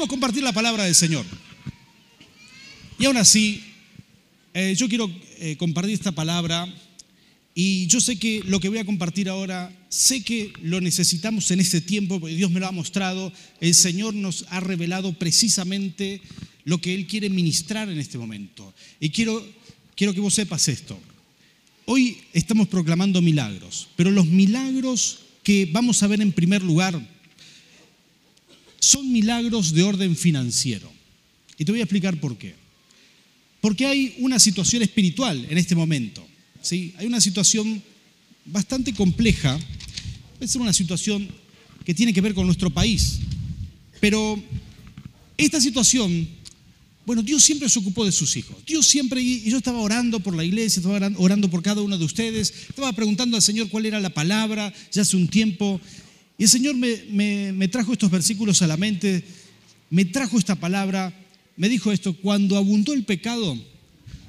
queremos compartir la palabra del Señor. Y aún así, eh, yo quiero eh, compartir esta palabra y yo sé que lo que voy a compartir ahora, sé que lo necesitamos en este tiempo, porque Dios me lo ha mostrado, el Señor nos ha revelado precisamente lo que Él quiere ministrar en este momento. Y quiero, quiero que vos sepas esto. Hoy estamos proclamando milagros, pero los milagros que vamos a ver en primer lugar son milagros de orden financiero. Y te voy a explicar por qué. Porque hay una situación espiritual en este momento. ¿sí? Hay una situación bastante compleja. Ser una situación que tiene que ver con nuestro país. Pero esta situación, bueno, Dios siempre se ocupó de sus hijos. Dios siempre, y yo estaba orando por la iglesia, estaba orando por cada uno de ustedes, estaba preguntando al Señor cuál era la palabra ya hace un tiempo. Y el Señor me, me trajo estos versículos a la mente, me trajo esta palabra me dijo esto, cuando abundó el pecado,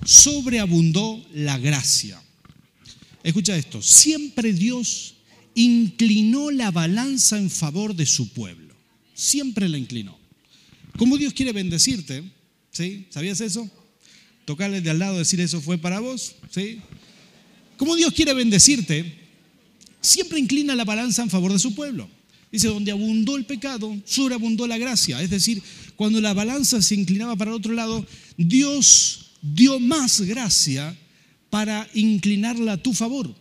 sobreabundó la gracia. Escucha esto, siempre Dios inclinó la balanza en favor de su pueblo. Siempre la inclinó. ¿Cómo Dios quiere bendecirte? ¿Sí? ¿Sabías eso? Tocarle de al lado, decir eso fue para vos. ¿Sí? ¿Cómo Dios quiere bendecirte? Siempre inclina la balanza en favor de su pueblo. Dice, donde abundó el pecado, sobreabundó la gracia. Es decir, cuando la balanza se inclinaba para el otro lado, Dios dio más gracia para inclinarla a tu favor.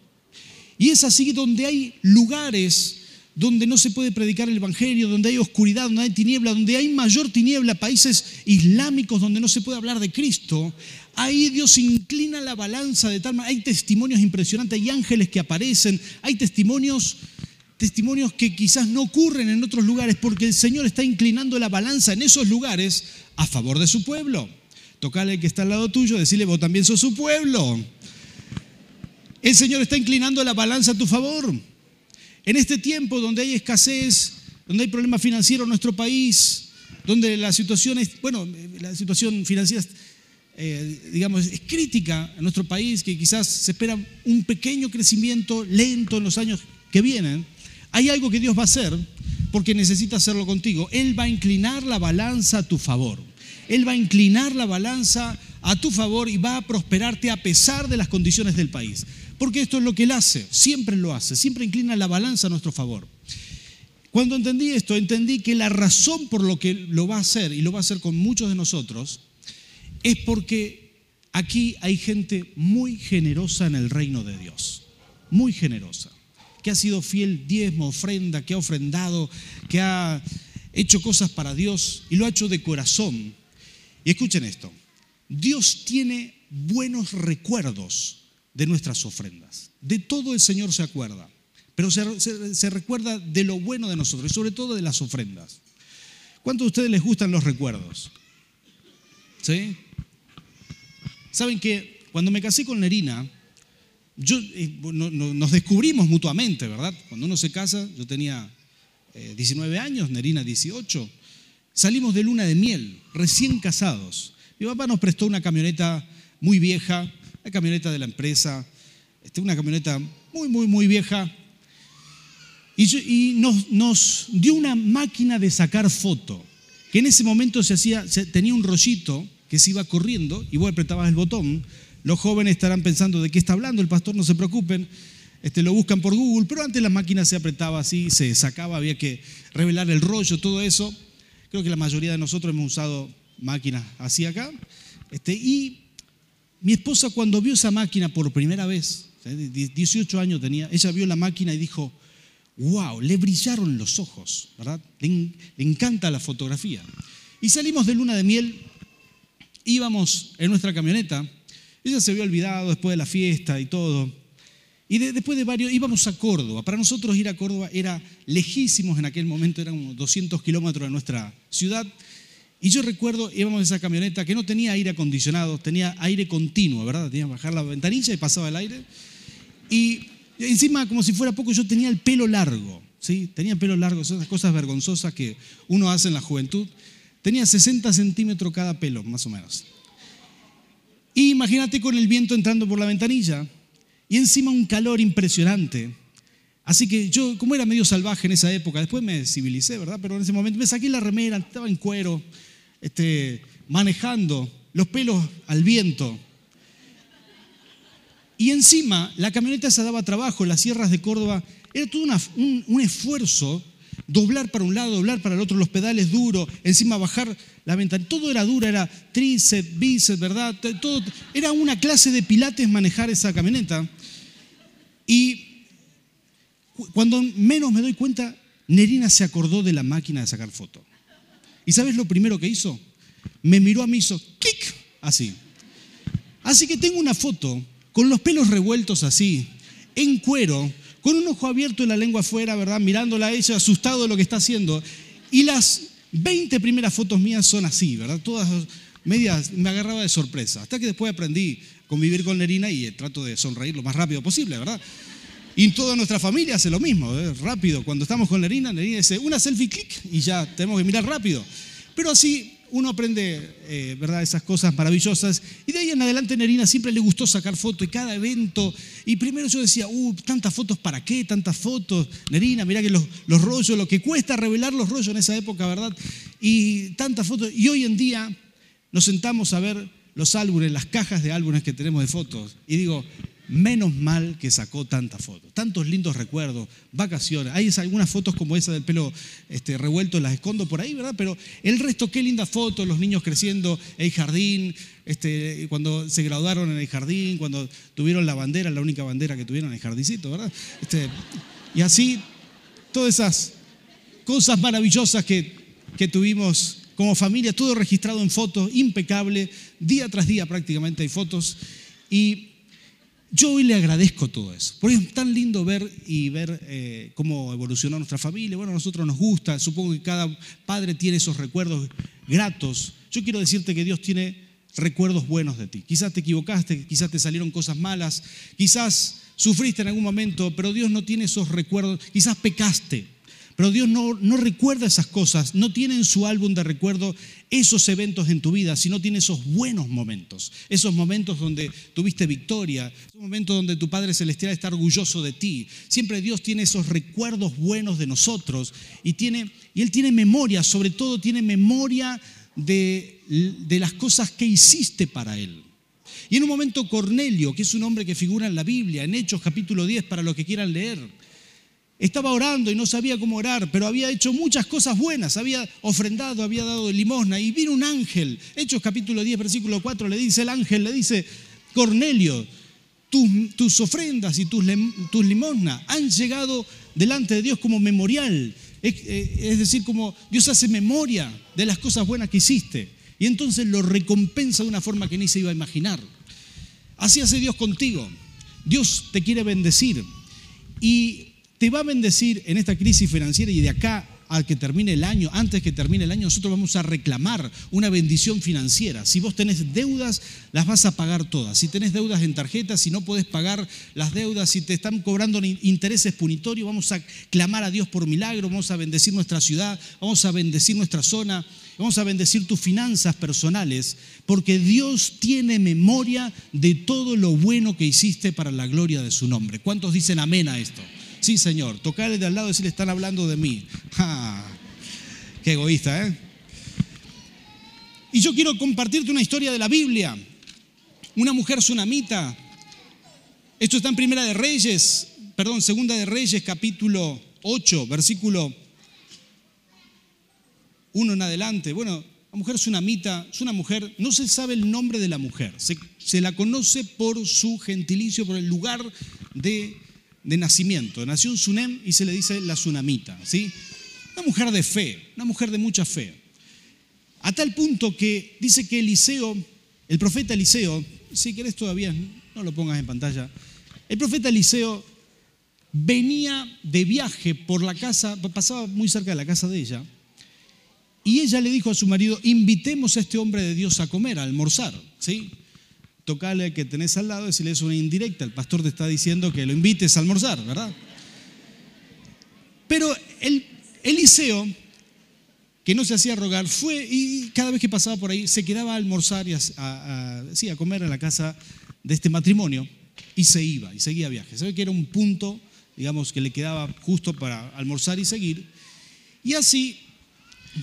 Y es así donde hay lugares donde no se puede predicar el Evangelio, donde hay oscuridad, donde hay tiniebla, donde hay mayor tiniebla, países islámicos donde no se puede hablar de Cristo, ahí Dios inclina la balanza de tal manera, hay testimonios impresionantes, hay ángeles que aparecen, hay testimonios testimonios que quizás no ocurren en otros lugares porque el Señor está inclinando la balanza en esos lugares a favor de su pueblo. Tocale que está al lado tuyo, decirle, vos también sos su pueblo. El Señor está inclinando la balanza a tu favor. En este tiempo donde hay escasez, donde hay problemas financieros en nuestro país, donde la situación es, bueno, la situación financiera, eh, digamos, es crítica en nuestro país, que quizás se espera un pequeño crecimiento lento en los años que vienen, hay algo que Dios va a hacer porque necesita hacerlo contigo. Él va a inclinar la balanza a tu favor. Él va a inclinar la balanza a tu favor y va a prosperarte a pesar de las condiciones del país. Porque esto es lo que Él hace, siempre lo hace, siempre inclina la balanza a nuestro favor. Cuando entendí esto, entendí que la razón por lo que lo va a hacer, y lo va a hacer con muchos de nosotros, es porque aquí hay gente muy generosa en el reino de Dios, muy generosa que ha sido fiel diezmo, ofrenda, que ha ofrendado, que ha hecho cosas para Dios y lo ha hecho de corazón. Y escuchen esto, Dios tiene buenos recuerdos de nuestras ofrendas. De todo el Señor se acuerda, pero se, recuerda de lo bueno de nosotros y sobre todo de las ofrendas. ¿Cuántos de ustedes les gustan los recuerdos? ¿Sí? Saben que cuando me casé con Nerina, yo, eh, nos descubrimos mutuamente, ¿verdad? Cuando uno se casa, yo tenía 19 eh, años, Nerina 18, salimos de luna de miel, recién casados. Mi papá nos prestó una camioneta muy vieja, la camioneta de la empresa, este, una camioneta muy, muy, muy vieja, y, nos, nos, dio una máquina de sacar foto, que en ese momento se hacía, tenía un rollito que se iba corriendo y vos apretabas el botón, los jóvenes estarán pensando de qué está hablando el pastor, no se preocupen. Este, lo buscan por Google, pero antes la máquina se apretaba así, se sacaba, había que revelar el rollo, todo eso. Creo que la mayoría de nosotros hemos usado máquinas así acá. Este, y mi esposa cuando vio esa máquina por primera vez, 18 años tenía, ella vio la máquina y dijo, wow, le brillaron los ojos, ¿verdad? Le, le encanta la fotografía. Y salimos de luna de miel, íbamos en nuestra camioneta ella se había olvidado después de la fiesta y todo. Y después de varios, íbamos a Córdoba. Para nosotros ir a Córdoba era lejísimos en aquel momento, eran unos 200 kilómetros de nuestra ciudad. Y yo recuerdo, íbamos en esa camioneta que no tenía aire acondicionado, tenía aire continuo, ¿verdad? Tenía que bajar la ventanilla y pasaba el aire. Y encima, como si fuera poco, yo tenía el pelo largo, ¿sí? Tenía pelo largo, esas cosas vergonzosas que uno hace en la juventud. Tenía 60 centímetros cada pelo, más o menos. Y imagínate con el viento entrando por la ventanilla y encima un calor impresionante. Así que yo, como era medio salvaje en esa época, después me civilicé, ¿verdad? Pero en ese momento me saqué la remera, estaba en cuero, este, manejando, los pelos al viento. Y encima, la camioneta se daba trabajo, las sierras de Córdoba, era todo un, un esfuerzo doblar para un lado, doblar para el otro, los pedales duros, encima bajar la ventana. Todo era duro, era tríceps, bíceps, ¿verdad? Todo, era una clase de pilates manejar esa camioneta. Y cuando menos me doy cuenta, Nerina se acordó de la máquina de sacar fotos. ¿Y sabes lo primero que hizo? Me miró a mí hizo clic, así. Así que tengo una foto con los pelos revueltos así, en cuero, con un ojo abierto y la lengua afuera, ¿verdad? Mirándola a ella, asustado de lo que está haciendo. Y las 20 primeras fotos mías son así, ¿verdad? Todas medias, me agarraba de sorpresa. Hasta que después aprendí a convivir con Nerina y trato de sonreír lo más rápido posible, ¿verdad? Y toda nuestra familia hace lo mismo, ¿eh? rápido. Cuando estamos con Nerina, Nerina dice, una selfie clic y ya tenemos que mirar rápido. Pero así uno aprende, eh, ¿verdad?, esas cosas maravillosas. Y de ahí en adelante Nerina siempre le gustó sacar fotos y cada evento. Y primero yo decía, uh, tantas fotos, ¿para qué? Tantas fotos. Nerina, mira que los, los rollos, lo que cuesta revelar los rollos en esa época, ¿verdad? Y tantas fotos. Y hoy en día nos sentamos a ver los álbumes, las cajas de álbumes que tenemos de fotos. Y digo, Menos mal que sacó tantas fotos, tantos lindos recuerdos, vacaciones. Hay algunas fotos como esa del pelo este, revuelto, las escondo por ahí, ¿verdad? Pero el resto, qué lindas fotos, los niños creciendo, el jardín, este, cuando se graduaron en el jardín, cuando tuvieron la bandera, la única bandera que tuvieron en el jardincito, ¿verdad? Este, y así, todas esas cosas maravillosas que, que tuvimos como familia, todo registrado en fotos, impecable, día tras día prácticamente hay fotos. Y yo hoy le agradezco todo eso, porque es tan lindo ver y ver eh, cómo evolucionó nuestra familia. Bueno, a nosotros nos gusta, supongo que cada padre tiene esos recuerdos gratos. Yo quiero decirte que Dios tiene recuerdos buenos de ti. Quizás te equivocaste, quizás te salieron cosas malas, quizás sufriste en algún momento, pero Dios no tiene esos recuerdos, quizás pecaste, pero Dios no, no recuerda esas cosas, no tiene en su álbum de recuerdo esos eventos en tu vida, sino tiene esos buenos momentos, esos momentos donde tuviste victoria, esos momentos donde tu Padre Celestial está orgulloso de ti. Siempre Dios tiene esos recuerdos buenos de nosotros y, tiene, y Él tiene memoria, sobre todo tiene memoria de, de las cosas que hiciste para Él. Y en un momento Cornelio, que es un hombre que figura en la Biblia, en Hechos capítulo 10, para los que quieran leer, estaba orando y no sabía cómo orar, pero había hecho muchas cosas buenas, había ofrendado, había dado limosna y vino un ángel. Hechos capítulo 10, versículo 4, le dice el ángel, le dice, Cornelio, tus, ofrendas y tus, limosnas han llegado delante de Dios como memorial. Eh, es decir, como Dios hace memoria de las cosas buenas que hiciste. Y entonces lo recompensa de una forma que ni se iba a imaginar. Así hace Dios contigo. Dios te quiere bendecir. Y te va a bendecir en esta crisis financiera y de acá al que termine el año, antes que termine el año, nosotros vamos a reclamar una bendición financiera. Si vos tenés deudas, las vas a pagar todas. Si tenés deudas en tarjetas, si no podés pagar las deudas, si te están cobrando intereses punitorios, vamos a clamar a Dios por milagro, vamos a bendecir nuestra ciudad, vamos a bendecir nuestra zona, vamos a bendecir tus finanzas personales, porque Dios tiene memoria de todo lo bueno que hiciste para la gloria de su nombre. ¿Cuántos dicen amén a esto? Sí, Señor. Tocarle de al lado y decirle, están hablando de mí. Qué egoísta, ¿eh? Y yo quiero compartirte una historia de la Biblia. Una mujer tsunamita. Esto está en Primera de Reyes, perdón, Segunda de Reyes, capítulo 8, versículo 1 en adelante. Bueno, la mujer tsunamita es una mujer, no se sabe el nombre de la mujer, se la conoce por su gentilicio, por el lugar de de nacimiento. Nació en Sunem y se le dice la Sunamita, ¿sí? Una mujer de fe, una mujer de mucha fe. A tal punto que dice que Eliseo, el profeta Eliseo, si querés todavía, no lo pongas en pantalla, el profeta Eliseo venía de viaje por la casa, pasaba muy cerca de la casa de ella, y ella le dijo a su marido, invitemos a este hombre de Dios a comer, a almorzar, ¿sí? Tocale que tenés al lado, decirle es una indirecta. El pastor te está diciendo que lo invites a almorzar, ¿verdad? Pero el Eliseo, que no se hacía rogar, fue y cada vez que pasaba por ahí se quedaba a almorzar y a, a comer en la casa de este matrimonio y se iba y seguía viaje. ¿Sabe que era un punto digamos, que le quedaba justo para almorzar y seguir. Y así,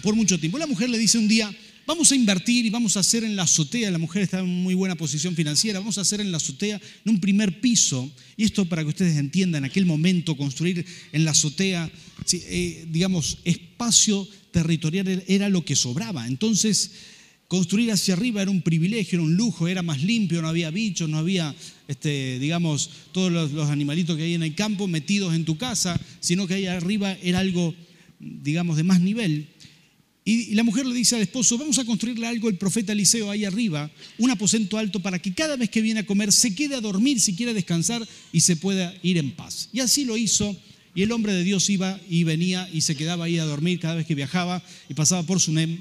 por mucho tiempo. La mujer le dice un día, vamos a invertir y vamos a hacer en la azotea, la mujer está en muy buena posición financiera, vamos a hacer en la azotea, en un primer piso, y esto para que ustedes entiendan, en aquel momento construir en la azotea, eh, digamos, espacio territorial era lo que sobraba. Entonces, construir hacia arriba era un privilegio, era un lujo, era más limpio, no había bichos, no había, este, digamos, todos los, los animalitos que hay en el campo metidos en tu casa, sino que ahí arriba era algo, digamos, de más nivel. Y la mujer le dice al esposo, vamos a construirle algo el profeta Eliseo ahí arriba, un aposento alto para que cada vez que viene a comer se quede a dormir, si quiere descansar y se pueda ir en paz. Y así lo hizo. Y el hombre de Dios iba y venía y se quedaba ahí a dormir cada vez que viajaba y pasaba por Sunem.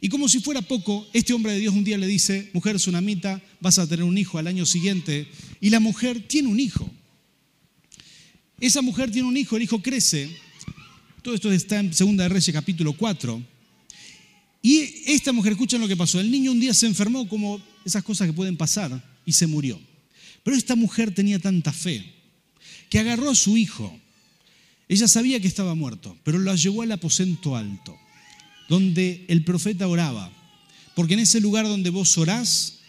Y como si fuera poco, este hombre de Dios un día le dice, mujer sunamita, vas a tener un hijo al año siguiente. Y la mujer tiene un hijo. Esa mujer tiene un hijo, el hijo crece. Todo esto está en 2 de Reyes capítulo 4. Y esta mujer, escuchen lo que pasó. El niño un día se enfermó como esas cosas que pueden pasar y se murió. Pero esta mujer tenía tanta fe que agarró a su hijo. Ella sabía que estaba muerto, pero lo llevó al aposento alto, donde el profeta oraba. Porque en ese lugar donde vos orás,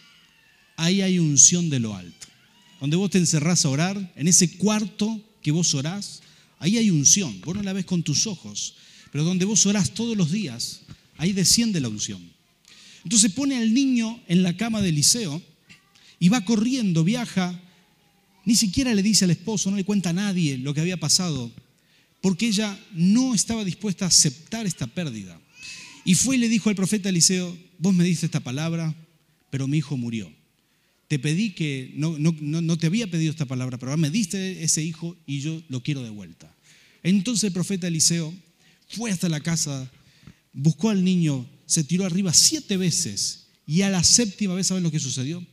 ahí hay unción de lo alto. Donde vos te encerrás a orar, en ese cuarto que vos orás, ahí hay unción. Vos no la ves con tus ojos, pero donde vos orás todos los días, ahí desciende la unción. Entonces pone al niño en la cama de Eliseo y va corriendo, viaja, ni siquiera le dice al esposo, no le cuenta a nadie lo que había pasado, porque ella no estaba dispuesta a aceptar esta pérdida. Y fue y le dijo al profeta Eliseo, vos me diste esta palabra, pero mi hijo murió. Te pedí que, no, no, no te había pedido esta palabra, pero me diste ese hijo y yo lo quiero de vuelta. Entonces el profeta Eliseo fue hasta la casa buscó al niño, se tiró arriba siete veces y a la séptima vez, ¿saben lo que sucedió?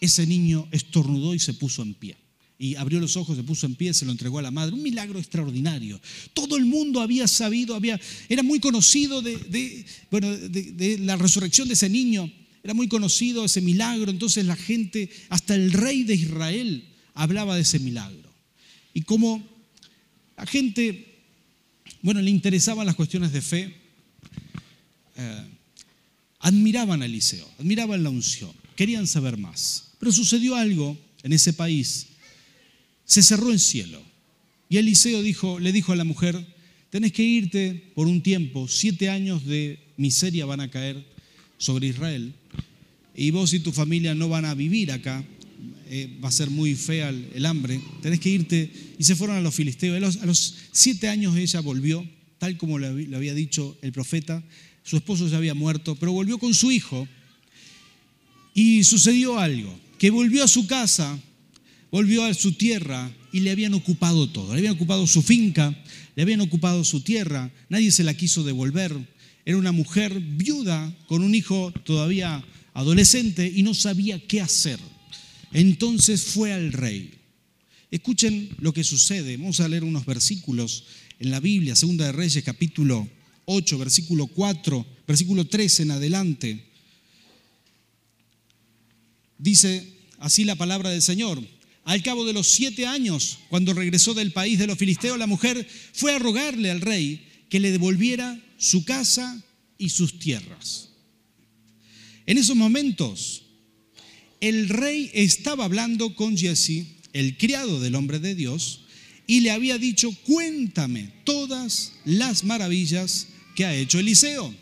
Ese niño estornudó y se puso en pie. Y abrió los ojos, se puso en pie, se lo entregó a la madre. Un milagro extraordinario. Todo el mundo había sabido, había, era muy conocido de, bueno, de la resurrección de ese niño. Era muy conocido ese milagro. Entonces la gente, hasta el rey de Israel, hablaba de ese milagro. Y como la gente, bueno, le interesaban las cuestiones de fe, eh, admiraban a Eliseo, admiraban la unción, querían saber más. Pero sucedió algo en ese país. Se cerró el cielo. Y Eliseo dijo, le dijo a la mujer, tenés que irte por un tiempo, siete años de miseria van a caer sobre Israel. Y vos y tu familia no van a vivir acá, eh, va a ser muy fea el, hambre, tenés que irte. Y se fueron a los filisteos. A los, a los siete años ella volvió, tal como le había dicho el profeta, su esposo ya había muerto, pero volvió con su hijo y sucedió algo, que volvió a su casa, volvió a su tierra y le habían ocupado todo, le habían ocupado su finca, le habían ocupado su tierra, nadie se la quiso devolver, era una mujer viuda con un hijo todavía adolescente y no sabía qué hacer. Entonces fue al rey. Escuchen lo que sucede. Vamos a leer unos versículos en la Biblia, Segunda de Reyes, capítulo 8, versículo 4, versículo 13 en adelante. Dice así la palabra del Señor. Al cabo de los siete años, cuando regresó del país de los filisteos, la mujer fue a rogarle al rey que le devolviera su casa y sus tierras. En esos momentos, el rey estaba hablando con Jesse, el criado del hombre de Dios, y le había dicho, cuéntame todas las maravillas que ha hecho Eliseo.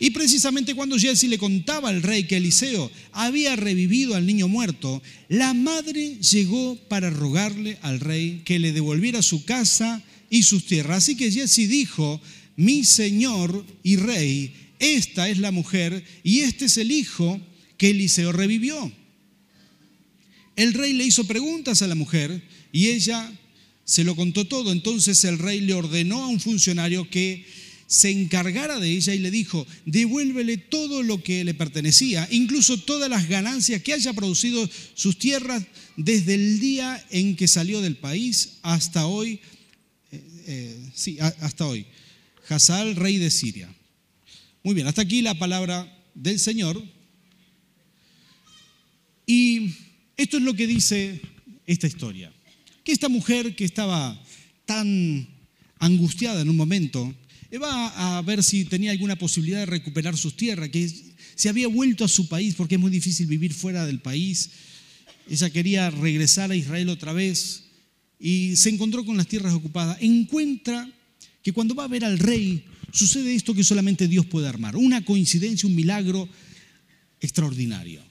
Y precisamente cuando Jesse le contaba al rey que Eliseo había revivido al niño muerto, la madre llegó para rogarle al rey que le devolviera su casa y sus tierras. Así que Jesse dijo, mi señor y rey, esta es la mujer y este es el hijo que Eliseo revivió. El rey le hizo preguntas a la mujer y ella se lo contó todo. Entonces el rey le ordenó a un funcionario que se encargara de ella y le dijo, devuélvele todo lo que le pertenecía, incluso todas las ganancias que haya producido sus tierras desde el día en que salió del país hasta hoy, eh, eh, sí, hasta hoy, Hazal, rey de Siria. Muy bien, hasta aquí la palabra del Señor. Y esto es lo que dice esta historia. Que esta mujer que estaba tan angustiada en un momento, va a ver si tenía alguna posibilidad de recuperar sus tierras, que se había vuelto a su país porque es muy difícil vivir fuera del país. Ella quería regresar a Israel otra vez y se encontró con las tierras ocupadas. Encuentra que cuando va a ver al rey, sucede esto que solamente Dios puede armar, una coincidencia, un milagro extraordinario.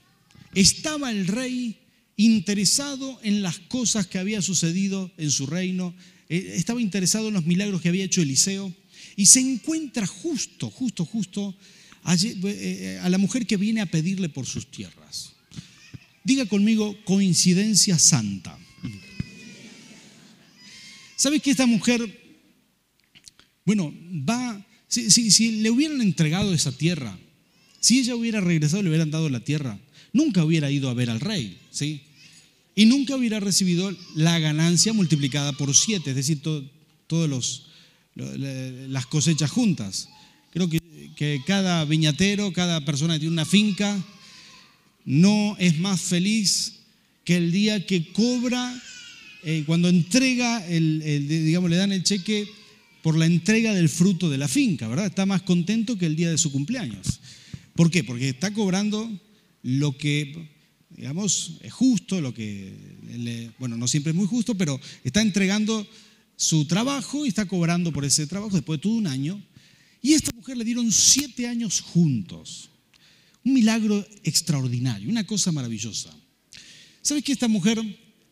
Estaba el rey interesado en las cosas que había sucedido en su reino, eh, estaba interesado en los milagros que había hecho Eliseo y se encuentra justo, justo, justo eh, eh, a la mujer que viene a pedirle por sus tierras. Diga conmigo, coincidencia santa. ¿Sabes que esta mujer, bueno, va, si, si, le hubieran entregado esa tierra, si ella hubiera regresado le hubieran dado la tierra, nunca hubiera ido a ver al rey, ¿sí? Y nunca hubiera recibido la ganancia multiplicada por siete, es decir, todas las cosechas juntas. Creo que, cada viñatero, cada persona que tiene una finca, no es más feliz que el día que cobra, eh, cuando entrega, el, digamos, le dan el cheque por la entrega del fruto de la finca, ¿verdad? Está más contento que el día de su cumpleaños. ¿Por qué? Porque está cobrando lo que, digamos, es justo, lo que, bueno, no siempre es muy justo, pero está entregando su trabajo y está cobrando por ese trabajo después de todo un año. Y a esta mujer le dieron siete años juntos. Un milagro extraordinario, una cosa maravillosa. ¿Sabes que esta mujer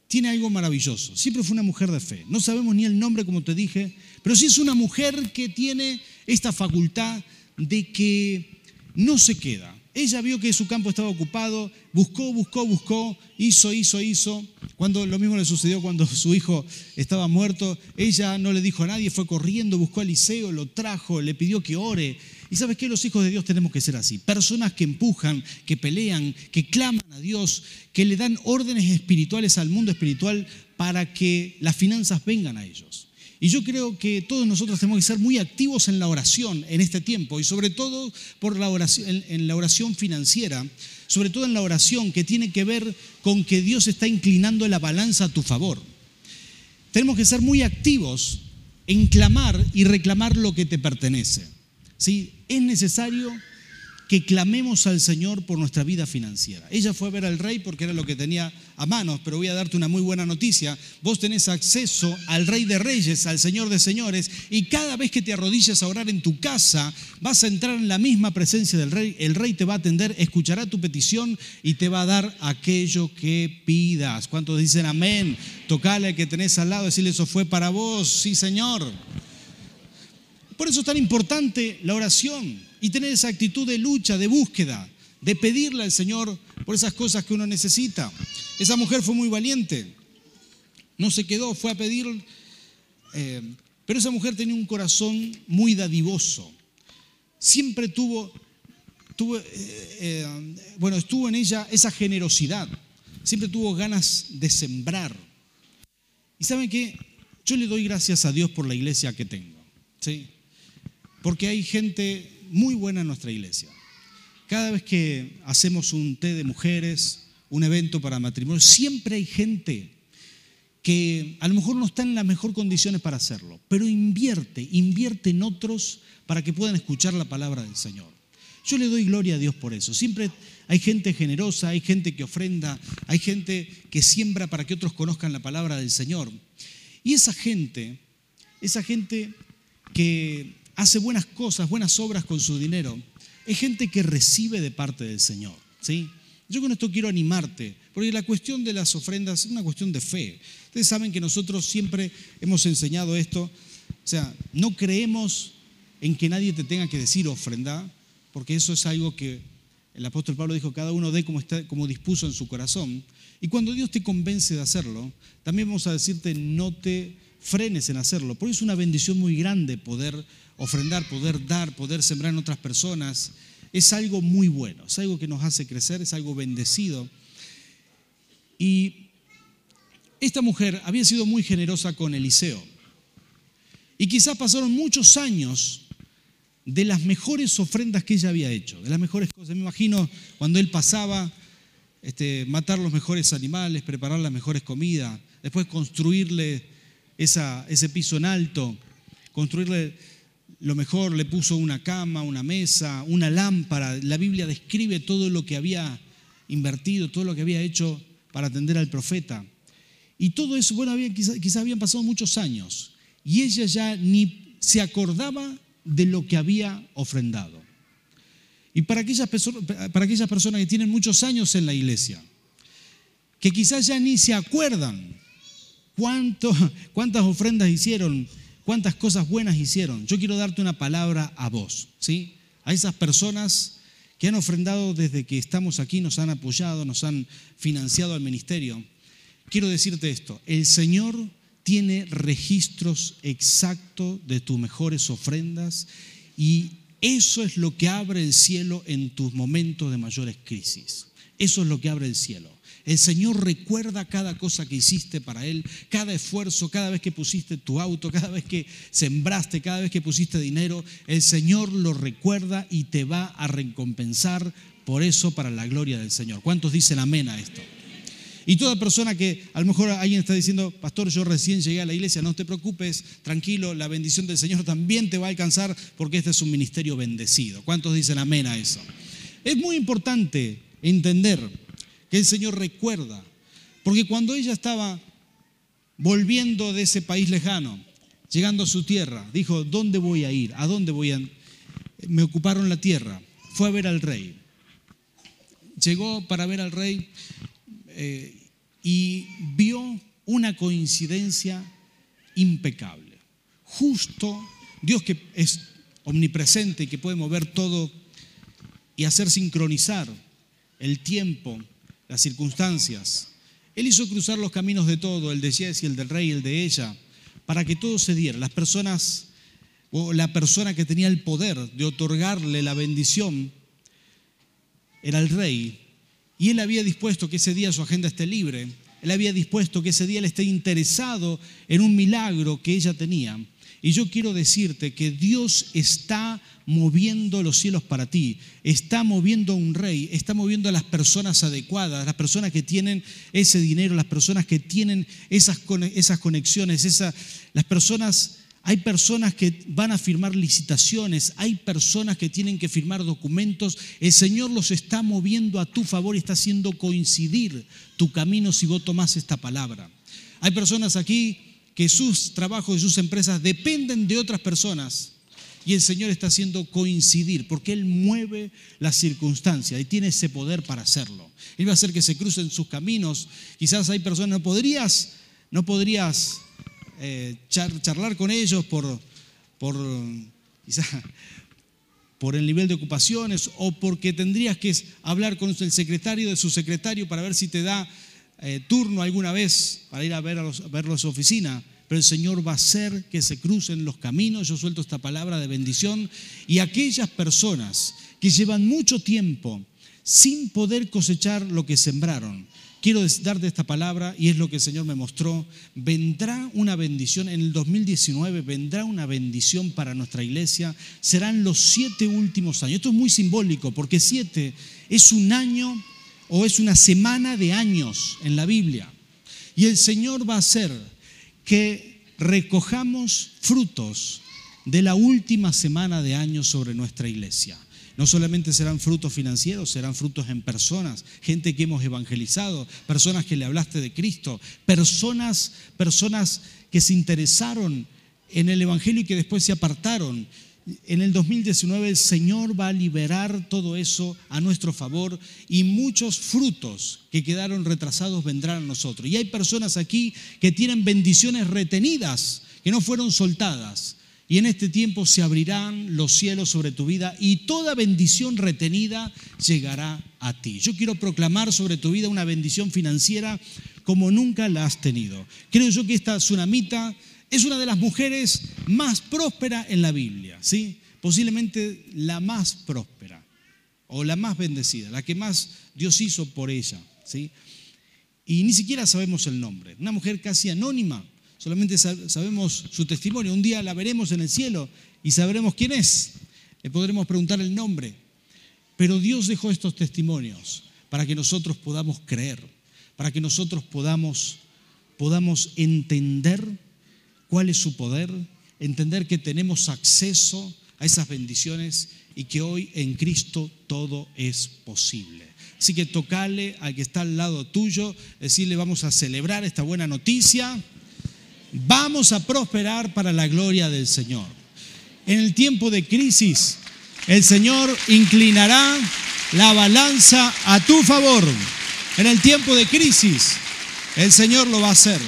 tiene algo maravilloso? Siempre fue una mujer de fe. No sabemos ni el nombre, como te dije, pero sí es una mujer que tiene esta facultad de que no se queda. Ella vio que su campo estaba ocupado, buscó, buscó, buscó, hizo, hizo, hizo. Cuando lo mismo le sucedió cuando su hijo estaba muerto, ella no le dijo a nadie, fue corriendo, buscó a Eliseo, lo trajo, le pidió que ore. Y sabes qué, los hijos de Dios tenemos que ser así, personas que empujan, que pelean, que claman a Dios, que le dan órdenes espirituales al mundo espiritual para que las finanzas vengan a ellos. Y yo creo que todos nosotros tenemos que ser muy activos en la oración en este tiempo y sobre todo por la oración, en la oración financiera, sobre todo en la oración que tiene que ver con que Dios está inclinando la balanza a tu favor. Tenemos que ser muy activos en clamar y reclamar lo que te pertenece. ¿Sí? Es necesario que clamemos al Señor por nuestra vida financiera. Ella fue a ver al rey porque era lo que tenía a manos, pero voy a darte una muy buena noticia. Vos tenés acceso al rey de reyes, al Señor de señores, y cada vez que te arrodillas a orar en tu casa, vas a entrar en la misma presencia del rey. El rey te va a atender, escuchará tu petición y te va a dar aquello que pidas. ¿Cuántos dicen amén? Tocale al que tenés al lado, decirle eso fue para vos, sí Señor. Por eso es tan importante la oración y tener esa actitud de lucha, de búsqueda, de pedirle al Señor por esas cosas que uno necesita. Esa mujer fue muy valiente, no se quedó, fue a pedir, eh, pero esa mujer tenía un corazón muy dadivoso. Siempre tuvo, eh, eh, bueno, estuvo en ella esa generosidad, siempre tuvo ganas de sembrar. Y saben qué, yo le doy gracias a Dios por la iglesia que tengo, ¿sí? Porque hay gente muy buena en nuestra iglesia. Cada vez que hacemos un té de mujeres, un evento para matrimonio, siempre hay gente que a lo mejor no está en las mejores condiciones para hacerlo, pero invierte, invierte en otros para que puedan escuchar la palabra del Señor. Yo le doy gloria a Dios por eso. Siempre hay gente generosa, hay gente que ofrenda, hay gente que siembra para que otros conozcan la palabra del Señor. Y esa gente, esa gente que hace buenas cosas, buenas obras con su dinero, es gente que recibe de parte del Señor. ¿sí? Yo con esto quiero animarte, porque la cuestión de las ofrendas es una cuestión de fe. Ustedes saben que nosotros siempre hemos enseñado esto, o sea, no creemos en que nadie te tenga que decir ofrenda, porque eso es algo que el apóstol Pablo dijo, cada uno dé como, está, como dispuso en su corazón. Y cuando Dios te convence de hacerlo, también vamos a decirte, no te frenes en hacerlo, porque es una bendición muy grande poder ofrendar, poder dar, poder sembrar en otras personas, es algo muy bueno, es algo que nos hace crecer, es algo bendecido. Y esta mujer había sido muy generosa con Eliseo. Y quizás pasaron muchos años de las mejores ofrendas que ella había hecho, de las mejores cosas. Me imagino cuando él pasaba, este, matar los mejores animales, preparar las mejores comidas, después construirle ese piso en alto, construirle lo mejor, le puso una cama, una mesa, una lámpara. La Biblia describe todo lo que había invertido, todo lo que había hecho para atender al profeta. Y todo eso, bueno, quizás quizá habían pasado muchos años y ella ya ni se acordaba de lo que había ofrendado. Y para aquellas, para aquellas personas que tienen muchos años en la iglesia, que quizás ya ni se acuerdan cuántas ofrendas hicieron, cuántas cosas buenas hicieron. Yo quiero darte una palabra a vos, ¿sí? A esas personas que han ofrendado desde que estamos aquí, nos han apoyado, nos han financiado al ministerio. Quiero decirte esto, el Señor tiene registros exactos de tus mejores ofrendas y eso es lo que abre el cielo en tus momentos de mayores crisis. Eso es lo que abre el cielo. El Señor recuerda cada cosa que hiciste para Él, cada esfuerzo, cada vez que pusiste tu auto, cada vez que sembraste, cada vez que pusiste dinero. El Señor lo recuerda y te va a recompensar por eso para la gloria del Señor. ¿Cuántos dicen amén a esto? Y toda persona que a lo mejor alguien está diciendo, pastor, yo recién llegué a la iglesia, no te preocupes, tranquilo, la bendición del Señor también te va a alcanzar porque este es un ministerio bendecido. ¿Cuántos dicen amén a eso? Es muy importante entender que el Señor recuerda, porque cuando ella estaba volviendo de ese país lejano, llegando a su tierra, dijo, ¿dónde voy a ir? ¿A dónde voy a...? Me ocuparon la tierra, fue a ver al rey. Llegó para ver al rey eh, y vio una coincidencia impecable. Justo, Dios que es omnipresente y que puede mover todo y hacer sincronizar el tiempo, las circunstancias. Él hizo cruzar los caminos de todo, el de Jesse, el del rey, el de ella, para que todo se diera. Las personas, o la persona que tenía el poder de otorgarle la bendición, era el rey, y él había dispuesto que ese día su agenda esté libre. Él había dispuesto que ese día él esté interesado en un milagro que ella tenía. Y yo quiero decirte que Dios está moviendo los cielos para ti, está moviendo a un rey, está moviendo a las personas adecuadas, las personas que tienen ese dinero, las personas que tienen esas, esas conexiones, las personas hay personas que van a firmar licitaciones, hay personas que tienen que firmar documentos. El Señor los está moviendo a tu favor y está haciendo coincidir tu camino si vos tomás esta palabra. Hay personas aquí que sus trabajos y sus empresas dependen de otras personas y el Señor está haciendo coincidir porque Él mueve las circunstancias y tiene ese poder para hacerlo. Él va a hacer que se crucen sus caminos. Quizás hay personas, no podrías, no podrías eh, charlar con ellos por, por, por el nivel de ocupaciones o porque tendrías que hablar con el secretario de su secretario para ver si te da eh, turno alguna vez para ir a, ver a, los, a a su oficina. Pero el Señor va a hacer que se crucen los caminos. Yo suelto esta palabra de bendición. Y aquellas personas que llevan mucho tiempo sin poder cosechar lo que sembraron, quiero darte esta palabra y es lo que el Señor me mostró. Vendrá una bendición, en el 2019 vendrá una bendición para nuestra iglesia. Serán los siete últimos años. Esto es muy simbólico porque siete es un año o es una semana de años en la Biblia. Y el Señor va a hacer que recojamos frutos de la última semana de años sobre nuestra iglesia. No solamente serán frutos financieros, serán frutos en personas, gente que hemos evangelizado, personas que le hablaste de Cristo, personas, personas que se interesaron en el Evangelio y que después se apartaron. En el 2019 el Señor va a liberar todo eso a nuestro favor y muchos frutos que quedaron retrasados vendrán a nosotros. Y hay personas aquí que tienen bendiciones retenidas, que no fueron soltadas y en este tiempo se abrirán los cielos sobre tu vida y toda bendición retenida llegará a ti. Yo quiero proclamar sobre tu vida una bendición financiera como nunca la has tenido. Creo yo que esta tsunamita es una de las mujeres más prósperas en la Biblia, ¿sí? Posiblemente la más próspera o la más bendecida, la que más Dios hizo por ella, ¿sí? Y ni siquiera sabemos el nombre. Una mujer casi anónima, solamente sabemos su testimonio. Un día la veremos en el cielo y sabremos quién es. Le podremos preguntar el nombre. Pero Dios dejó estos testimonios para que nosotros podamos creer, para que nosotros podamos, podamos entender cuál es su poder, entender que tenemos acceso a esas bendiciones y que hoy en Cristo todo es posible. Así que tocale al que está al lado tuyo, decirle vamos a celebrar esta buena noticia, vamos a prosperar para la gloria del Señor. En el tiempo de crisis, el Señor inclinará la balanza a tu favor. En el tiempo de crisis, el Señor lo va a hacer.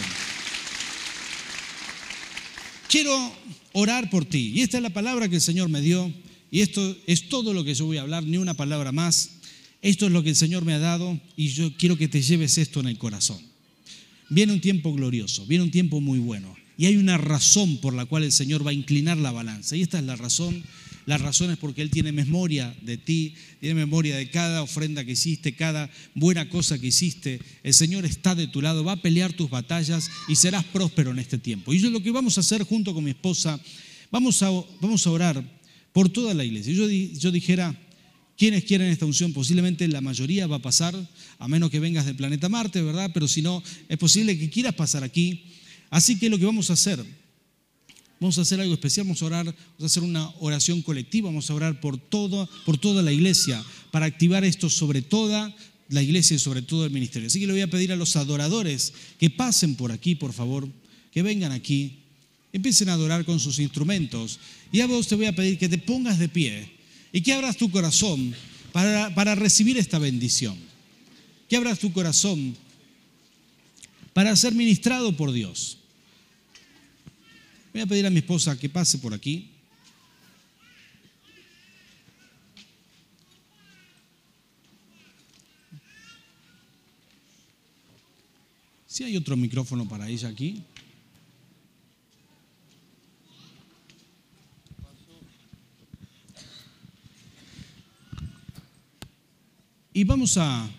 Quiero orar por ti. Y esta es la palabra que el Señor me dio. Y esto es todo lo que yo voy a hablar, ni una palabra más. Esto es lo que el Señor me ha dado y yo quiero que te lleves esto en el corazón. Viene un tiempo glorioso, viene un tiempo muy bueno. Y hay una razón por la cual el Señor va a inclinar la balanza. Y esta es la razón. La razón es porque Él tiene memoria de ti, tiene memoria de cada ofrenda que hiciste, cada buena cosa que hiciste. El Señor está de tu lado, va a pelear tus batallas y serás próspero en este tiempo. Y yo lo que vamos a hacer junto con mi esposa, vamos a, vamos a orar por toda la iglesia. Yo, yo dijera, ¿Quiénes quieren esta unción? Posiblemente la mayoría va a pasar, a menos que vengas del planeta Marte, ¿verdad? Pero si no, es posible que quieras pasar aquí. Así que lo que vamos a hacer, vamos a hacer algo especial, vamos a orar, vamos a hacer una oración colectiva, vamos a orar por, todo, por toda la iglesia, para activar esto sobre toda la iglesia y sobre todo el ministerio. Así que le voy a pedir a los adoradores que pasen por aquí, por favor, que vengan aquí, empiecen a adorar con sus instrumentos. Y a vos te voy a pedir que te pongas de pie y que abras tu corazón para, para recibir esta bendición. Que abras tu corazón para ser ministrado por Dios. Voy a pedir a mi esposa que pase por aquí. Si hay otro micrófono para ella aquí. Y vamos a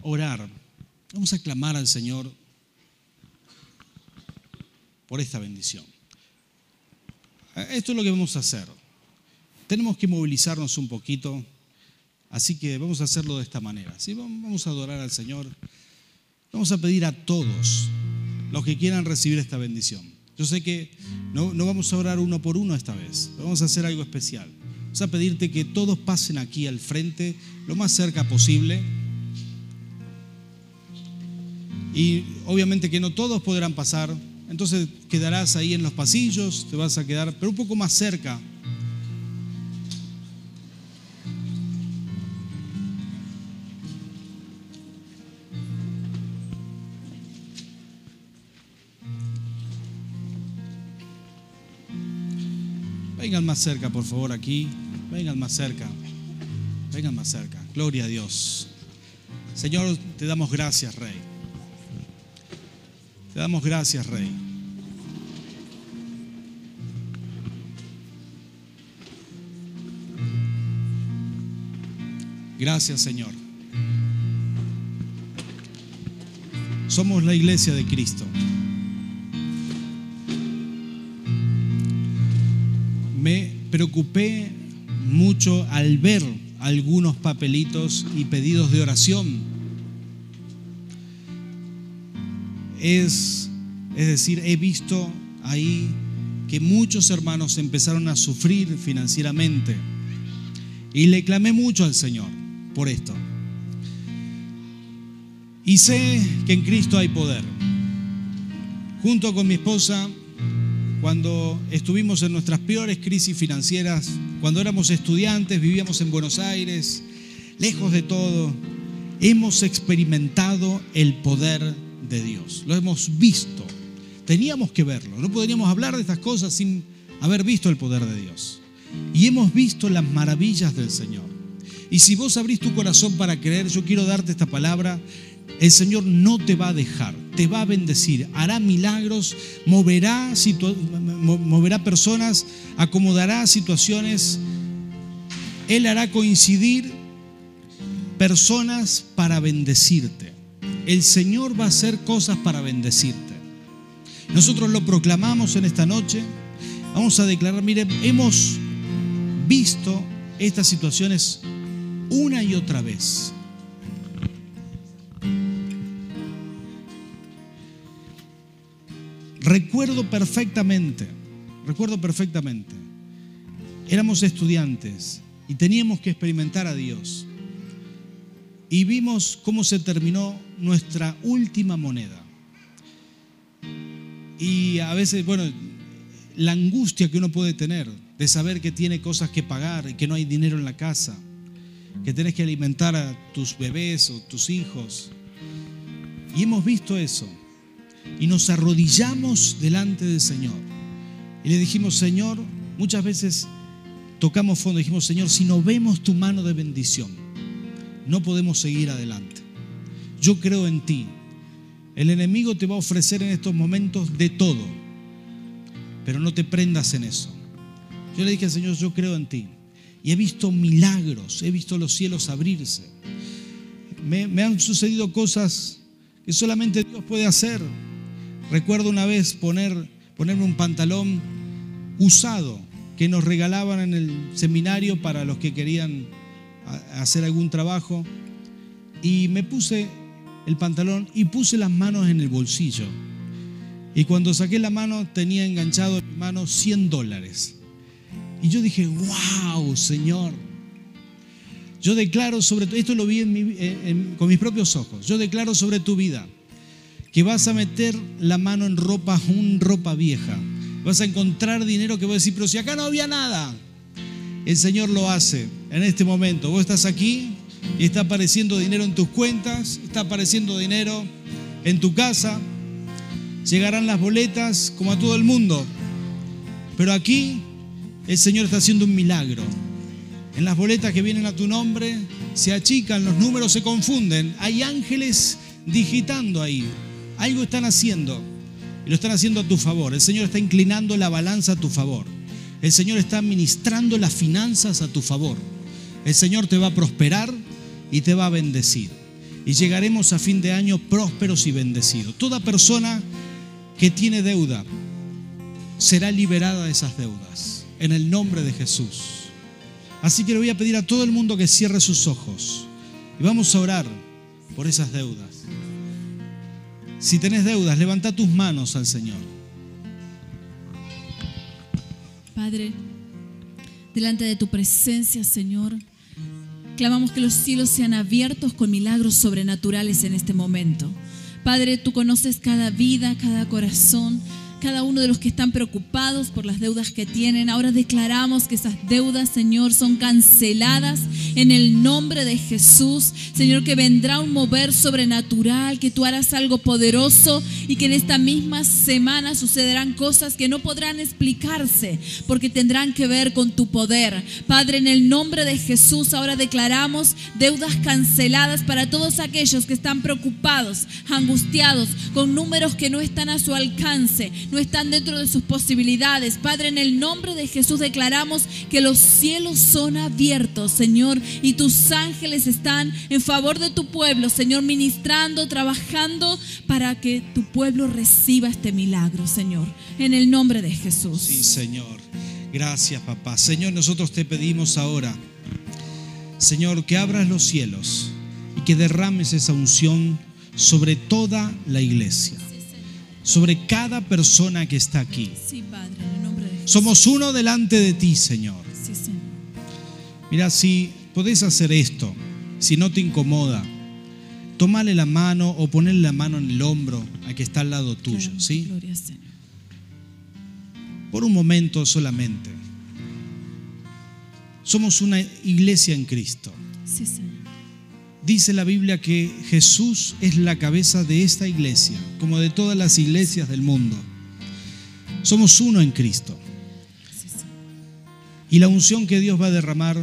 orar, vamos a clamar al Señor por esta bendición. Esto es lo que vamos a hacer. Tenemos que movilizarnos un poquito, así que vamos a hacerlo de esta manera. Vamos a adorar al Señor. Vamos a pedir a todos los que quieran recibir esta bendición. Yo sé que no, no vamos a orar uno por uno esta vez, vamos a hacer algo especial. Vamos a pedirte que todos pasen aquí al frente lo más cerca posible. Y obviamente que no todos podrán pasar, entonces quedarás ahí en los pasillos, te vas a quedar, pero un poco más cerca. Vengan más cerca, por favor, aquí. Vengan más cerca. Vengan más cerca. Gloria a Dios. Señor, te damos gracias, Rey. Te damos gracias, Rey. Gracias, Señor. Somos la iglesia de Cristo. Me preocupé mucho al ver algunos papelitos y pedidos de oración. Es, es decir, he visto ahí que muchos hermanos empezaron a sufrir financieramente y le clamé mucho al Señor por esto. Y sé que en Cristo hay poder. Junto con mi esposa, cuando estuvimos en nuestras peores crisis financieras, cuando éramos estudiantes, vivíamos en Buenos Aires, lejos de todo, hemos experimentado el poder de Dios. Lo hemos visto. Teníamos que verlo. No podríamos hablar de estas cosas sin haber visto el poder de Dios. Y hemos visto las maravillas del Señor. Y si vos abrís tu corazón para creer, yo quiero darte esta palabra. El Señor no te va a dejar, te va a bendecir, hará milagros, moverá, moverá personas, acomodará situaciones. Él hará coincidir personas para bendecirte. El Señor va a hacer cosas para bendecirte. Nosotros lo proclamamos en esta noche. Vamos a declarar, miren, hemos visto estas situaciones una y otra vez. Recuerdo perfectamente, recuerdo perfectamente. Éramos estudiantes y teníamos que experimentar a Dios. Y vimos cómo se terminó nuestra última moneda. Y a veces, bueno, la angustia que uno puede tener de saber que tiene cosas que pagar y que no hay dinero en la casa, que tenés que alimentar a tus bebés o tus hijos. Y hemos visto eso. Y nos arrodillamos delante del Señor. Y le dijimos, Señor, muchas veces tocamos fondo, dijimos, Señor, si no vemos tu mano de bendición, no podemos seguir adelante. Yo creo en ti. El enemigo te va a ofrecer en estos momentos de todo, pero no te prendas en eso. Yo le dije al Señor, yo creo en ti. Y he visto milagros, he visto los cielos abrirse. Me, han sucedido cosas que solamente Dios puede hacer. Recuerdo una vez poner, ponerme un pantalón usado que nos regalaban en el seminario para los que querían hacer algún trabajo. Y me puse el pantalón y puse las manos en el bolsillo. Y cuando saqué la mano tenía enganchado en mi mano 100 dólares. Y yo dije, wow, Señor. Yo declaro sobre esto lo vi con mis propios ojos. Yo declaro sobre tu vida que vas a meter la mano en ropa, un ropa vieja Vas a encontrar dinero que vas a decir, pero si acá no había nada. El Señor lo hace en este momento. Vos estás aquí y está apareciendo dinero en tus cuentas, está apareciendo dinero en tu casa. Llegarán las boletas como a todo el mundo. Pero aquí el Señor está haciendo un milagro. En las boletas que vienen a tu nombre se achican, los números se confunden. Hay ángeles digitando ahí. Algo están haciendo. Y lo están haciendo a tu favor. El Señor está inclinando la balanza a tu favor. El Señor está administrando las finanzas a tu favor. El Señor te va a prosperar y te va a bendecir. Y llegaremos a fin de año prósperos y bendecidos. Toda persona que tiene deuda será liberada de esas deudas. En el nombre de Jesús. Así que le voy a pedir a todo el mundo que cierre sus ojos. Y vamos a orar por esas deudas. Si tenés deudas, levanta tus manos al Señor. Padre, delante de tu presencia, Señor, clamamos que los cielos sean abiertos con milagros sobrenaturales en este momento. Padre, tú conoces cada vida, cada corazón cada uno de los que están preocupados por las deudas que tienen. Ahora declaramos que esas deudas, Señor, son canceladas en el nombre de Jesús. Señor, que vendrá un mover sobrenatural, que tú harás algo poderoso y que en esta misma semana sucederán cosas que no podrán explicarse porque tendrán que ver con tu poder. Padre, en el nombre de Jesús, ahora declaramos deudas canceladas para todos aquellos que están preocupados, angustiados, con números que no están a su alcance no están dentro de sus posibilidades. Padre, en el nombre de Jesús declaramos que los cielos son abiertos, Señor, y tus ángeles están en favor de tu pueblo, Señor, ministrando, trabajando para que tu pueblo reciba este milagro, Señor, en el nombre de Jesús. Sí, Señor. Gracias, papá. Señor, nosotros te pedimos ahora, Señor, que abras los cielos y que derrames esa unción sobre toda la iglesia sobre cada persona que está aquí. Sí, Padre, en el nombre de Jesús. Somos uno delante de ti, Señor. Sí, Señor. Mira, si podés hacer esto, si no te incomoda, tomale la mano o ponerle la mano en el hombro a que está al lado tuyo, Claro, ¿sí? Gloria, Señor. Por un momento solamente. Somos una iglesia en Cristo. Sí, Señor. Dice la Biblia que Jesús es la cabeza de esta iglesia, como de todas las iglesias del mundo. Somos uno en Cristo. Y la unción que Dios va a derramar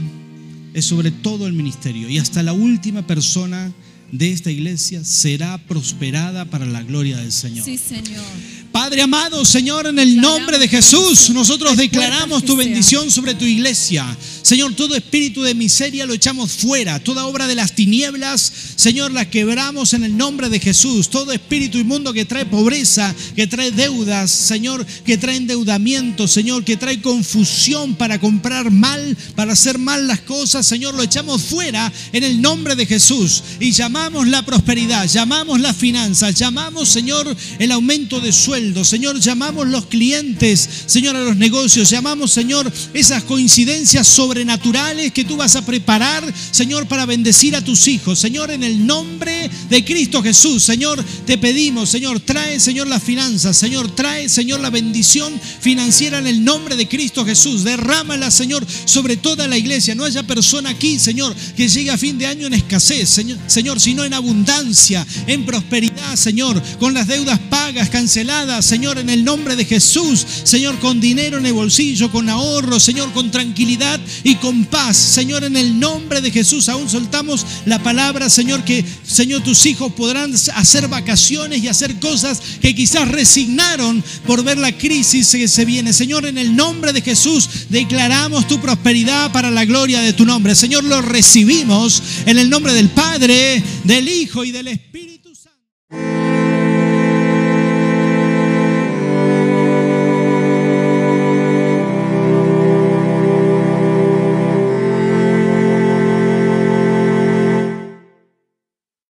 es sobre todo el ministerio. Y hasta la última persona de esta iglesia será prosperada para la gloria del Señor. Sí, Señor. Padre amado, Señor, en el nombre de Jesús, nosotros declaramos tu bendición sobre tu iglesia. Señor, todo espíritu de miseria lo echamos fuera. Toda obra de las tinieblas, Señor, la quebramos en el nombre de Jesús. Todo espíritu inmundo que trae pobreza, que trae deudas, Señor, que trae endeudamiento, Señor, que trae confusión para comprar mal, para hacer mal las cosas, Señor, lo echamos fuera en el nombre de Jesús. Y llamamos la prosperidad, llamamos las finanzas, llamamos, Señor, el aumento de sueldo, Señor, llamamos los clientes, Señor, a los negocios, llamamos, Señor, esas coincidencias sobrenaturales que tú vas a preparar, Señor, para bendecir a tus hijos. Señor, en el nombre de Cristo Jesús, Señor, te pedimos, Señor, trae, Señor, las finanzas, Señor, trae, Señor, la bendición financiera en el nombre de Cristo Jesús. Derrámala, Señor, sobre toda la iglesia. No haya persona aquí, Señor, que llegue a fin de año en escasez, Señor, Señor, sino en abundancia, en prosperidad, Señor, con las deudas pagas, canceladas, Señor, en el nombre de Jesús, Señor, con dinero en el bolsillo, con ahorro, Señor, con tranquilidad y con paz, Señor, en el nombre de Jesús. Aún soltamos la palabra, Señor, que, Señor, tus hijos podrán hacer vacaciones y hacer cosas que quizás resignaron por ver la crisis que se viene. Señor, en el nombre de Jesús declaramos tu prosperidad para la gloria de tu nombre. Señor, lo recibimos en el nombre del Padre, del Hijo y del Espíritu.